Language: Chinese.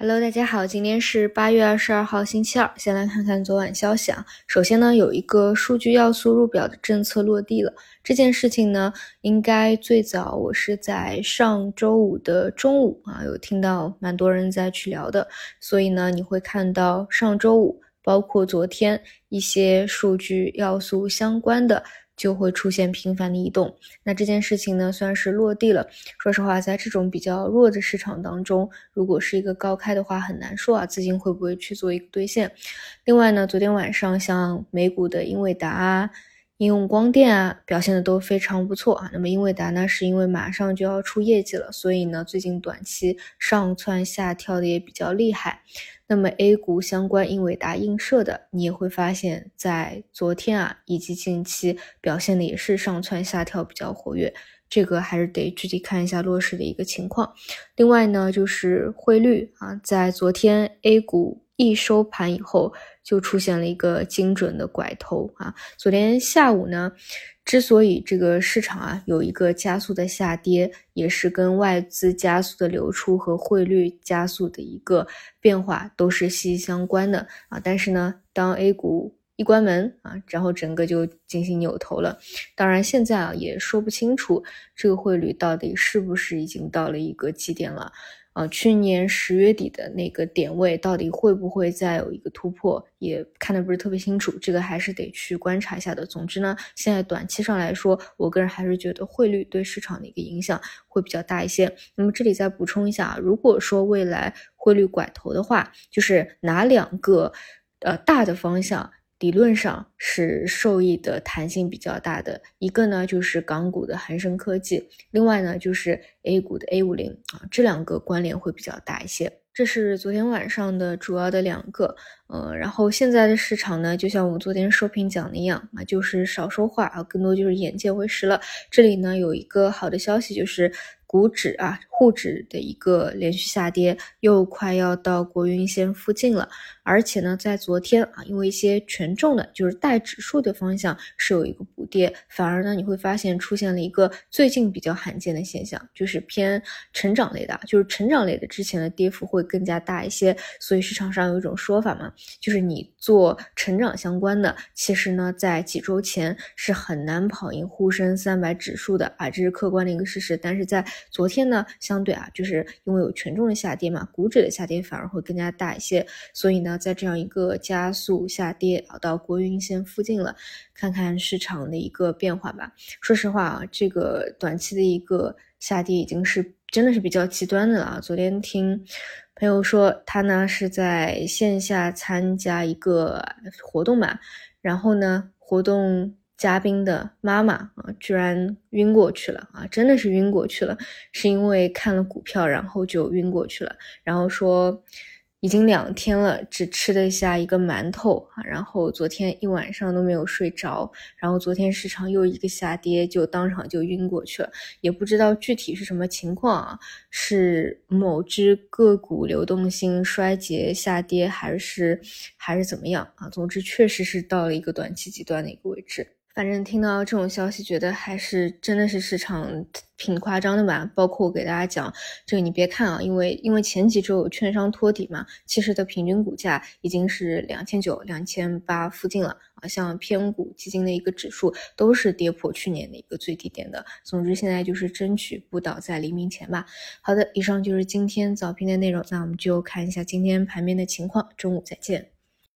Hello，大家好，今天是八月二十二号，星期二。先来看看昨晚消息啊。首先呢，有一个数据要素入表的政策落地了。这件事情呢，应该最早我是在上周五的中午啊，有听到蛮多人在去聊的。所以呢，你会看到上周五，包括昨天一些数据要素相关的。就会出现频繁的移动，那这件事情呢算是落地了。说实话，在这种比较弱的市场当中，如果是一个高开的话，很难说啊，资金会不会去做一个兑现。另外呢，昨天晚上像美股的英伟达啊、应用光电啊表现的都非常不错啊。那么英伟达呢，是因为马上就要出业绩了，所以呢，最近短期上蹿下跳的也比较厉害。那么 A 股相关英伟达映射的，你也会发现，在昨天啊以及近期表现的也是上蹿下跳比较活跃，这个还是得具体看一下落实的一个情况。另外呢，就是汇率啊，在昨天 A 股一收盘以后，就出现了一个精准的拐头啊。昨天下午呢。之所以这个市场啊有一个加速的下跌，也是跟外资加速的流出和汇率加速的一个变化都是息息相关的啊。但是呢，当 A 股一关门啊，然后整个就进行扭头了。当然，现在啊也说不清楚这个汇率到底是不是已经到了一个基点了。啊，去年十月底的那个点位到底会不会再有一个突破，也看得不是特别清楚，这个还是得去观察一下的。总之呢，现在短期上来说，我个人还是觉得汇率对市场的一个影响会比较大一些。那么这里再补充一下啊，如果说未来汇率拐头的话，就是哪两个呃大的方向？理论上是受益的弹性比较大的一个呢，就是港股的恒生科技，另外呢就是 A 股的 A 五零啊，这两个关联会比较大一些。这是昨天晚上的主要的两个，呃，然后现在的市场呢，就像我昨天收评讲的一样啊，就是少说话啊，更多就是眼见为实了。这里呢有一个好的消息就是。股指啊，沪指的一个连续下跌，又快要到国运线附近了。而且呢，在昨天啊，因为一些权重的，就是带指数的方向是有一个补跌，反而呢，你会发现出现了一个最近比较罕见的现象，就是偏成长类的，就是成长类的之前的跌幅会更加大一些。所以市场上有一种说法嘛，就是你做成长相关的，其实呢，在几周前是很难跑赢沪深三百指数的啊，这是客观的一个事实。但是在昨天呢，相对啊，就是因为有权重的下跌嘛，股指的下跌反而会更加大一些。所以呢，在这样一个加速下跌啊，到国运线附近了，看看市场的一个变化吧。说实话啊，这个短期的一个下跌已经是真的是比较极端的了。昨天听朋友说，他呢是在线下参加一个活动嘛，然后呢活动。嘉宾的妈妈啊，居然晕过去了啊！真的是晕过去了，是因为看了股票，然后就晕过去了。然后说已经两天了，只吃得下一个馒头啊！然后昨天一晚上都没有睡着，然后昨天市场又一个下跌，就当场就晕过去了。也不知道具体是什么情况啊，是某只个股流动性衰竭下跌，还是还是怎么样啊？总之，确实是到了一个短期极端的一个位置。反正听到这种消息，觉得还是真的是市场挺夸张的吧。包括我给大家讲，这个你别看啊，因为因为前几周有券商托底嘛，其实的平均股价已经是两千九、两千八附近了啊。像偏股基金的一个指数都是跌破去年的一个最低点的。总之，现在就是争取不倒在黎明前吧。好的，以上就是今天早评的内容，那我们就看一下今天盘面的情况，中午再见。